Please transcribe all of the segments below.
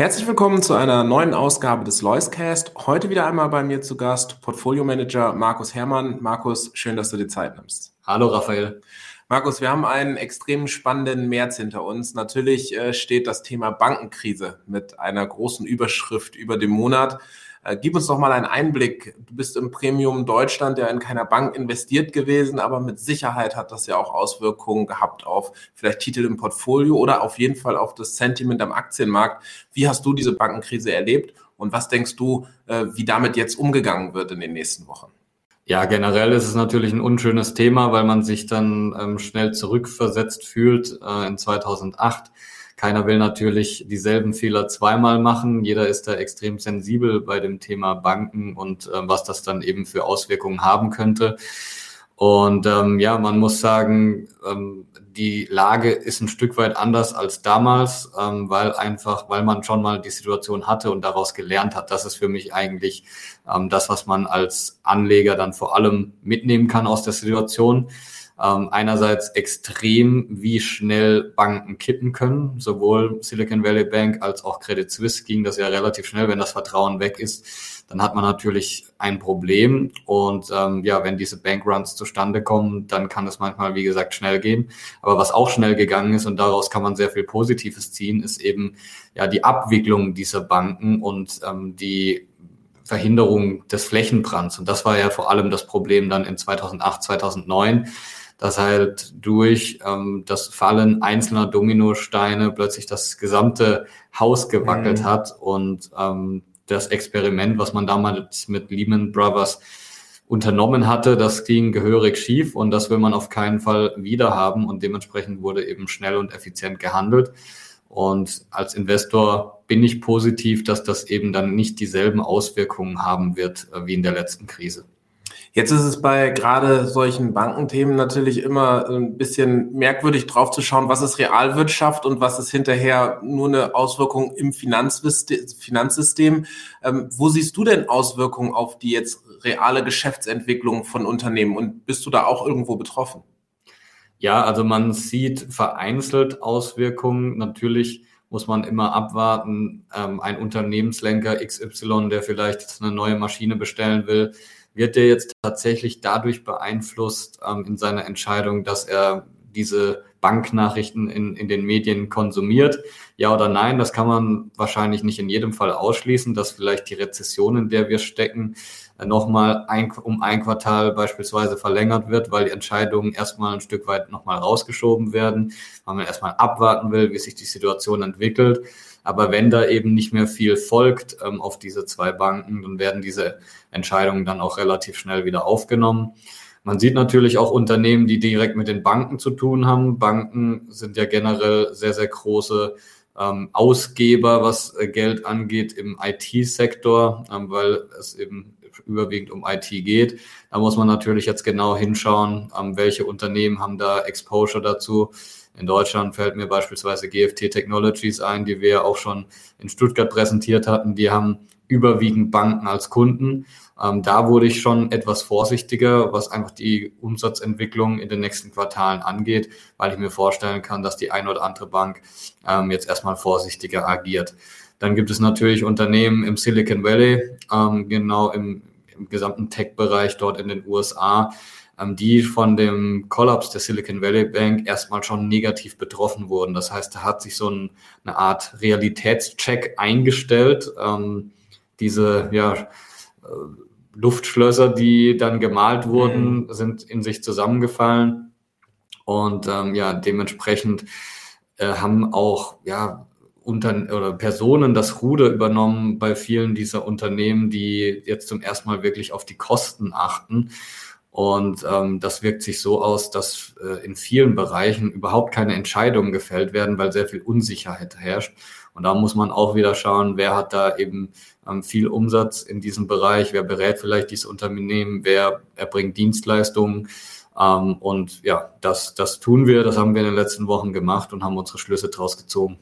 Herzlich willkommen zu einer neuen Ausgabe des Loiscast. Heute wieder einmal bei mir zu Gast Portfolio Manager Markus Herrmann. Markus, schön, dass du dir Zeit nimmst. Hallo Raphael. Markus, wir haben einen extrem spannenden März hinter uns. Natürlich äh, steht das Thema Bankenkrise mit einer großen Überschrift über dem Monat. Äh, gib uns doch mal einen Einblick. Du bist im Premium Deutschland ja in keiner Bank investiert gewesen, aber mit Sicherheit hat das ja auch Auswirkungen gehabt auf vielleicht Titel im Portfolio oder auf jeden Fall auf das Sentiment am Aktienmarkt. Wie hast du diese Bankenkrise erlebt und was denkst du, äh, wie damit jetzt umgegangen wird in den nächsten Wochen? Ja, generell ist es natürlich ein unschönes Thema, weil man sich dann ähm, schnell zurückversetzt fühlt äh, in 2008 keiner will natürlich dieselben Fehler zweimal machen. Jeder ist da extrem sensibel bei dem Thema Banken und äh, was das dann eben für Auswirkungen haben könnte. Und ähm, ja, man muss sagen, ähm, die Lage ist ein Stück weit anders als damals, ähm, weil einfach, weil man schon mal die Situation hatte und daraus gelernt hat. Das ist für mich eigentlich ähm, das, was man als Anleger dann vor allem mitnehmen kann aus der Situation ähm, einerseits extrem, wie schnell Banken kippen können. Sowohl Silicon Valley Bank als auch Credit Suisse ging das ja relativ schnell. Wenn das Vertrauen weg ist, dann hat man natürlich ein Problem. Und ähm, ja, wenn diese Bankruns zustande kommen, dann kann es manchmal, wie gesagt, schnell gehen. Aber was auch schnell gegangen ist und daraus kann man sehr viel Positives ziehen, ist eben ja die Abwicklung dieser Banken und ähm, die Verhinderung des Flächenbrands. Und das war ja vor allem das Problem dann in 2008, 2009 dass halt durch ähm, das Fallen einzelner Dominosteine plötzlich das gesamte Haus gewackelt mhm. hat und ähm, das Experiment, was man damals mit Lehman Brothers unternommen hatte, das ging gehörig schief und das will man auf keinen Fall wieder haben und dementsprechend wurde eben schnell und effizient gehandelt. Und als Investor bin ich positiv, dass das eben dann nicht dieselben Auswirkungen haben wird äh, wie in der letzten Krise. Jetzt ist es bei gerade solchen Bankenthemen natürlich immer ein bisschen merkwürdig drauf zu schauen, was ist Realwirtschaft und was ist hinterher nur eine Auswirkung im Finanzsystem. Ähm, wo siehst du denn Auswirkungen auf die jetzt reale Geschäftsentwicklung von Unternehmen und bist du da auch irgendwo betroffen? Ja, also man sieht vereinzelt Auswirkungen. Natürlich muss man immer abwarten. Ähm, ein Unternehmenslenker XY, der vielleicht eine neue Maschine bestellen will, wird er jetzt tatsächlich dadurch beeinflusst ähm, in seiner Entscheidung, dass er diese Banknachrichten in, in den Medien konsumiert? Ja oder nein? Das kann man wahrscheinlich nicht in jedem Fall ausschließen, dass vielleicht die Rezession, in der wir stecken, äh, nochmal ein, um ein Quartal beispielsweise verlängert wird, weil die Entscheidungen erstmal ein Stück weit nochmal rausgeschoben werden, weil man erstmal abwarten will, wie sich die Situation entwickelt. Aber wenn da eben nicht mehr viel folgt ähm, auf diese zwei Banken, dann werden diese Entscheidungen dann auch relativ schnell wieder aufgenommen. Man sieht natürlich auch Unternehmen, die direkt mit den Banken zu tun haben. Banken sind ja generell sehr, sehr große ähm, Ausgeber, was äh, Geld angeht im IT-Sektor, ähm, weil es eben überwiegend um IT geht. Da muss man natürlich jetzt genau hinschauen, ähm, welche Unternehmen haben da Exposure dazu. In Deutschland fällt mir beispielsweise GFT Technologies ein, die wir auch schon in Stuttgart präsentiert hatten. Die haben überwiegend Banken als Kunden. Ähm, da wurde ich schon etwas vorsichtiger, was einfach die Umsatzentwicklung in den nächsten Quartalen angeht, weil ich mir vorstellen kann, dass die eine oder andere Bank ähm, jetzt erstmal vorsichtiger agiert. Dann gibt es natürlich Unternehmen im Silicon Valley, ähm, genau im, im gesamten Tech-Bereich dort in den USA, ähm, die von dem Kollaps der Silicon Valley Bank erstmal schon negativ betroffen wurden. Das heißt, da hat sich so ein, eine Art Realitätscheck eingestellt. Ähm, diese ja, äh, Luftschlösser, die dann gemalt wurden, mhm. sind in sich zusammengefallen. Und ähm, ja, dementsprechend äh, haben auch ja, unter, oder Personen das Ruder übernommen bei vielen dieser Unternehmen, die jetzt zum ersten Mal wirklich auf die Kosten achten Und ähm, das wirkt sich so aus, dass äh, in vielen Bereichen überhaupt keine Entscheidungen gefällt werden, weil sehr viel Unsicherheit herrscht. Und da muss man auch wieder schauen, wer hat da eben ähm, viel Umsatz in diesem Bereich, wer berät vielleicht dieses Unternehmen, wer erbringt Dienstleistungen. Ähm, und ja, das, das tun wir, das haben wir in den letzten Wochen gemacht und haben unsere Schlüsse draus gezogen.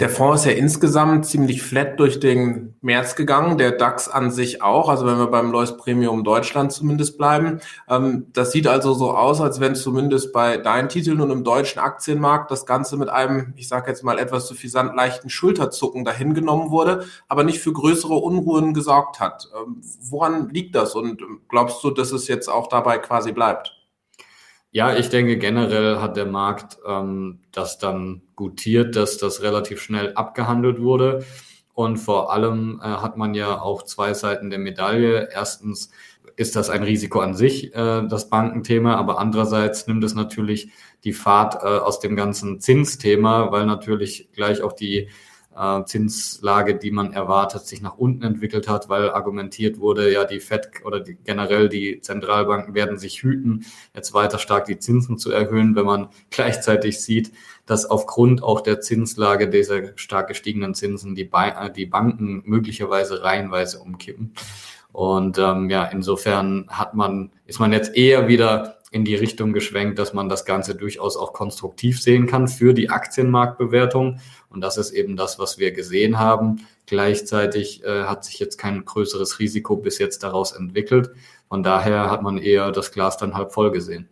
Der Fonds ist ja insgesamt ziemlich flat durch den März gegangen, der DAX an sich auch, also wenn wir beim Lois Premium Deutschland zumindest bleiben. Ähm, das sieht also so aus, als wenn zumindest bei deinen Titeln und im deutschen Aktienmarkt das Ganze mit einem, ich sage jetzt mal etwas suffisant leichten Schulterzucken dahingenommen wurde, aber nicht für größere Unruhen gesorgt hat. Ähm, woran liegt das und glaubst du, dass es jetzt auch dabei quasi bleibt? Ja, ich denke generell hat der Markt ähm, das dann gutiert, dass das relativ schnell abgehandelt wurde. Und vor allem äh, hat man ja auch zwei Seiten der Medaille. Erstens ist das ein Risiko an sich, äh, das Bankenthema, aber andererseits nimmt es natürlich die Fahrt äh, aus dem ganzen Zinsthema, weil natürlich gleich auch die äh, Zinslage, die man erwartet, sich nach unten entwickelt hat, weil argumentiert wurde, ja, die FED oder die, generell die Zentralbanken werden sich hüten, jetzt weiter stark die Zinsen zu erhöhen, wenn man gleichzeitig sieht, dass aufgrund auch der Zinslage dieser stark gestiegenen Zinsen die, ba äh, die Banken möglicherweise reihenweise umkippen. Und ähm, ja, insofern hat man, ist man jetzt eher wieder in die Richtung geschwenkt, dass man das Ganze durchaus auch konstruktiv sehen kann für die Aktienmarktbewertung. Und das ist eben das, was wir gesehen haben. Gleichzeitig äh, hat sich jetzt kein größeres Risiko bis jetzt daraus entwickelt. Von daher hat man eher das Glas dann halb voll gesehen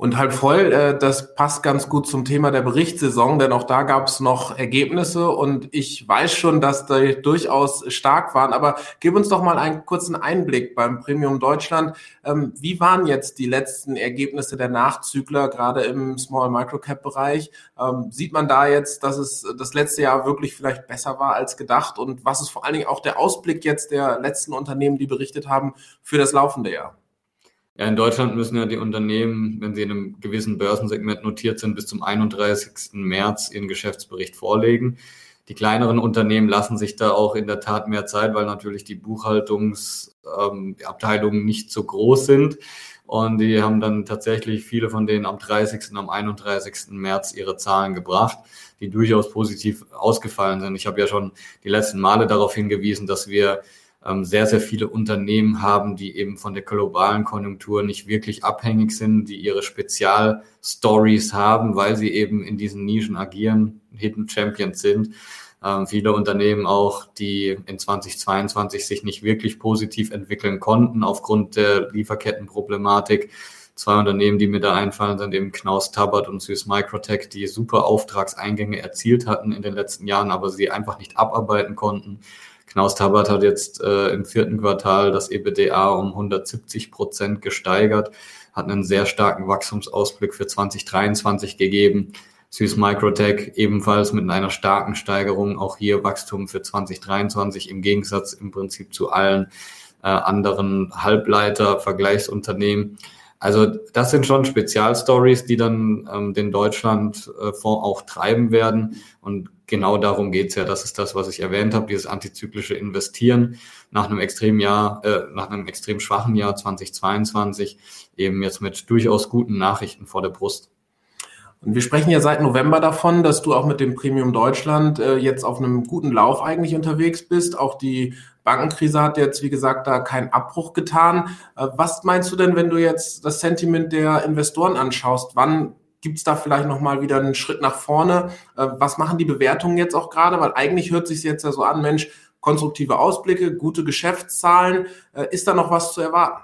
und halb voll. Äh, das passt ganz gut zum Thema der Berichtssaison, denn auch da gab es noch Ergebnisse und ich weiß schon, dass die durchaus stark waren. Aber gib uns doch mal einen kurzen Einblick beim Premium Deutschland. Ähm, wie waren jetzt die letzten Ergebnisse der Nachzügler, gerade im Small Microcap Bereich? Ähm, sieht man da jetzt, dass es das letzte Jahr wirklich vielleicht besser war als gedacht? Und was ist vor allen Dingen auch der Ausblick jetzt der letzten Unternehmen, die berichtet haben, für das laufende Jahr? Ja, in Deutschland müssen ja die Unternehmen, wenn sie in einem gewissen Börsensegment notiert sind, bis zum 31. März ihren Geschäftsbericht vorlegen. Die kleineren Unternehmen lassen sich da auch in der Tat mehr Zeit, weil natürlich die Buchhaltungsabteilungen ähm, nicht so groß sind. Und die haben dann tatsächlich viele von denen am 30. und am 31. März ihre Zahlen gebracht, die durchaus positiv ausgefallen sind. Ich habe ja schon die letzten Male darauf hingewiesen, dass wir sehr, sehr viele Unternehmen haben, die eben von der globalen Konjunktur nicht wirklich abhängig sind, die ihre Spezialstories haben, weil sie eben in diesen Nischen agieren, Hidden Champions sind. Ähm, viele Unternehmen auch, die in 2022 sich nicht wirklich positiv entwickeln konnten aufgrund der Lieferkettenproblematik. Zwei Unternehmen, die mir da einfallen, sind eben Knaus Tabbert und Süß Microtech, die super Auftragseingänge erzielt hatten in den letzten Jahren, aber sie einfach nicht abarbeiten konnten. Knaus Tabbert hat jetzt äh, im vierten Quartal das EBDA um 170 Prozent gesteigert, hat einen sehr starken Wachstumsausblick für 2023 gegeben. Süß Microtech ebenfalls mit einer starken Steigerung, auch hier Wachstum für 2023 im Gegensatz im Prinzip zu allen äh, anderen Halbleiter-Vergleichsunternehmen. Also das sind schon Spezialstories, die dann ähm, den Deutschlandfonds auch treiben werden. Und genau darum geht's ja. Das ist das, was ich erwähnt habe, dieses antizyklische Investieren nach einem extrem Jahr, äh, nach einem extrem schwachen Jahr 2022 eben jetzt mit durchaus guten Nachrichten vor der Brust. Und wir sprechen ja seit November davon, dass du auch mit dem Premium Deutschland äh, jetzt auf einem guten Lauf eigentlich unterwegs bist. Auch die Bankenkrise hat jetzt, wie gesagt, da keinen Abbruch getan. Äh, was meinst du denn, wenn du jetzt das Sentiment der Investoren anschaust? Wann gibt es da vielleicht nochmal wieder einen Schritt nach vorne? Äh, was machen die Bewertungen jetzt auch gerade? Weil eigentlich hört sich jetzt ja so an, Mensch, konstruktive Ausblicke, gute Geschäftszahlen. Äh, ist da noch was zu erwarten?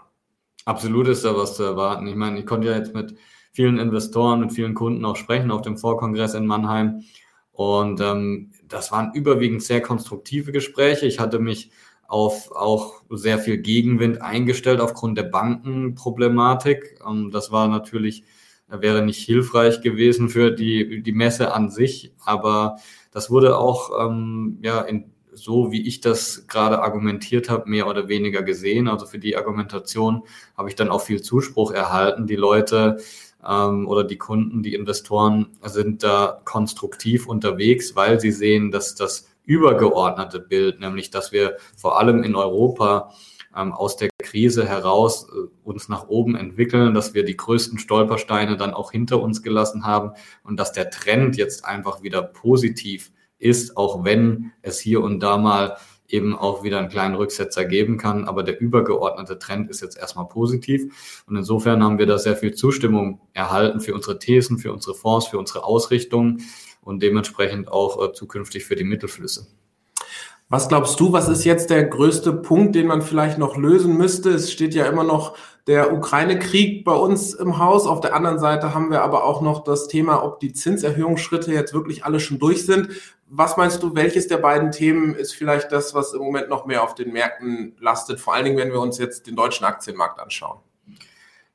Absolut ist da was zu erwarten. Ich meine, ich konnte ja jetzt mit vielen Investoren, mit vielen Kunden auch sprechen auf dem Vorkongress in Mannheim. Und ähm, das waren überwiegend sehr konstruktive Gespräche. Ich hatte mich auf auch sehr viel Gegenwind eingestellt aufgrund der Bankenproblematik. Ähm, das war natürlich, wäre nicht hilfreich gewesen für die, die Messe an sich, aber das wurde auch ähm, ja in, so, wie ich das gerade argumentiert habe, mehr oder weniger gesehen. Also für die Argumentation habe ich dann auch viel Zuspruch erhalten. Die Leute ähm, oder die Kunden, die Investoren sind da konstruktiv unterwegs, weil sie sehen, dass das übergeordnete Bild, nämlich dass wir vor allem in Europa ähm, aus der Krise heraus äh, uns nach oben entwickeln, dass wir die größten Stolpersteine dann auch hinter uns gelassen haben und dass der Trend jetzt einfach wieder positiv ist, auch wenn es hier und da mal eben auch wieder einen kleinen Rücksetzer geben kann. Aber der übergeordnete Trend ist jetzt erstmal positiv. Und insofern haben wir da sehr viel Zustimmung erhalten für unsere Thesen, für unsere Fonds, für unsere Ausrichtung und dementsprechend auch äh, zukünftig für die Mittelflüsse. Was glaubst du, was ist jetzt der größte Punkt, den man vielleicht noch lösen müsste? Es steht ja immer noch der Ukraine-Krieg bei uns im Haus. Auf der anderen Seite haben wir aber auch noch das Thema, ob die Zinserhöhungsschritte jetzt wirklich alle schon durch sind. Was meinst du, welches der beiden Themen ist vielleicht das, was im Moment noch mehr auf den Märkten lastet? Vor allen Dingen, wenn wir uns jetzt den deutschen Aktienmarkt anschauen.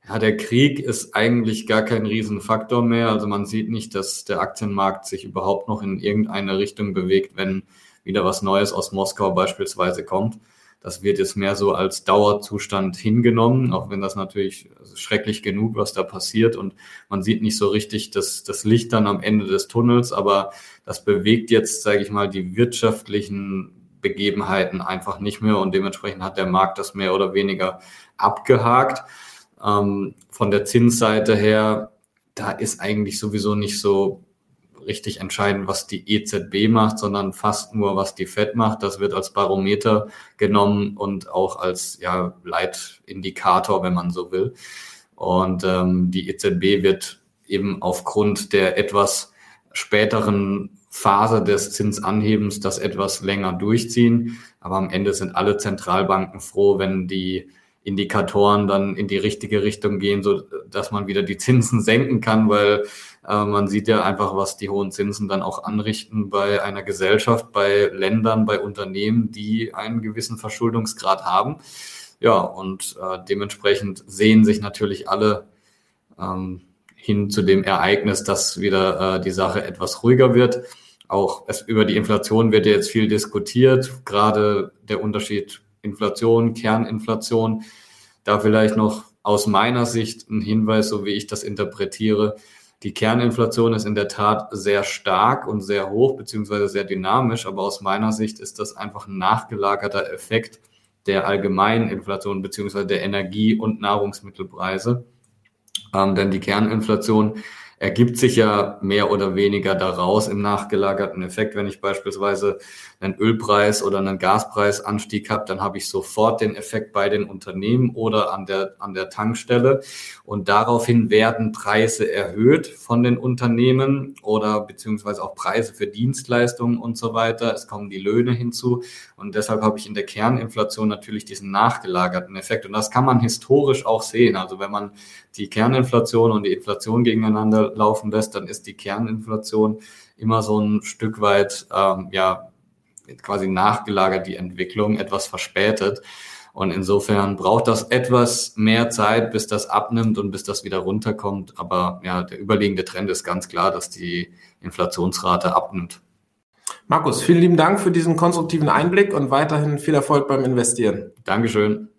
Ja, der Krieg ist eigentlich gar kein Riesenfaktor mehr. Also man sieht nicht, dass der Aktienmarkt sich überhaupt noch in irgendeine Richtung bewegt, wenn wieder was Neues aus Moskau beispielsweise kommt. Das wird jetzt mehr so als Dauerzustand hingenommen, auch wenn das natürlich schrecklich genug, was da passiert. Und man sieht nicht so richtig das, das Licht dann am Ende des Tunnels, aber das bewegt jetzt, sage ich mal, die wirtschaftlichen Begebenheiten einfach nicht mehr und dementsprechend hat der Markt das mehr oder weniger abgehakt. Ähm, von der Zinsseite her, da ist eigentlich sowieso nicht so richtig entscheiden, was die EZB macht, sondern fast nur, was die Fed macht. Das wird als Barometer genommen und auch als ja, Leitindikator, wenn man so will. Und ähm, die EZB wird eben aufgrund der etwas späteren Phase des Zinsanhebens das etwas länger durchziehen. Aber am Ende sind alle Zentralbanken froh, wenn die Indikatoren dann in die richtige Richtung gehen, so dass man wieder die Zinsen senken kann, weil äh, man sieht ja einfach, was die hohen Zinsen dann auch anrichten bei einer Gesellschaft, bei Ländern, bei Unternehmen, die einen gewissen Verschuldungsgrad haben. Ja, und äh, dementsprechend sehen sich natürlich alle ähm, hin zu dem Ereignis, dass wieder äh, die Sache etwas ruhiger wird. Auch es, über die Inflation wird ja jetzt viel diskutiert, gerade der Unterschied Inflation, Kerninflation. Da vielleicht noch aus meiner Sicht ein Hinweis, so wie ich das interpretiere. Die Kerninflation ist in der Tat sehr stark und sehr hoch, beziehungsweise sehr dynamisch, aber aus meiner Sicht ist das einfach ein nachgelagerter Effekt der allgemeinen Inflation, beziehungsweise der Energie- und Nahrungsmittelpreise. Ähm, denn die Kerninflation ergibt sich ja mehr oder weniger daraus im nachgelagerten Effekt. Wenn ich beispielsweise einen Ölpreis oder einen Gaspreisanstieg habe, dann habe ich sofort den Effekt bei den Unternehmen oder an der, an der Tankstelle. Und daraufhin werden Preise erhöht von den Unternehmen oder beziehungsweise auch Preise für Dienstleistungen und so weiter. Es kommen die Löhne hinzu. Und deshalb habe ich in der Kerninflation natürlich diesen nachgelagerten Effekt. Und das kann man historisch auch sehen. Also wenn man die Kerninflation und die Inflation gegeneinander laufen lässt, dann ist die Kerninflation immer so ein Stück weit, ähm, ja, quasi nachgelagert, die Entwicklung, etwas verspätet. Und insofern braucht das etwas mehr Zeit, bis das abnimmt und bis das wieder runterkommt. Aber ja, der überliegende Trend ist ganz klar, dass die Inflationsrate abnimmt. Markus, vielen lieben Dank für diesen konstruktiven Einblick und weiterhin viel Erfolg beim Investieren. Dankeschön.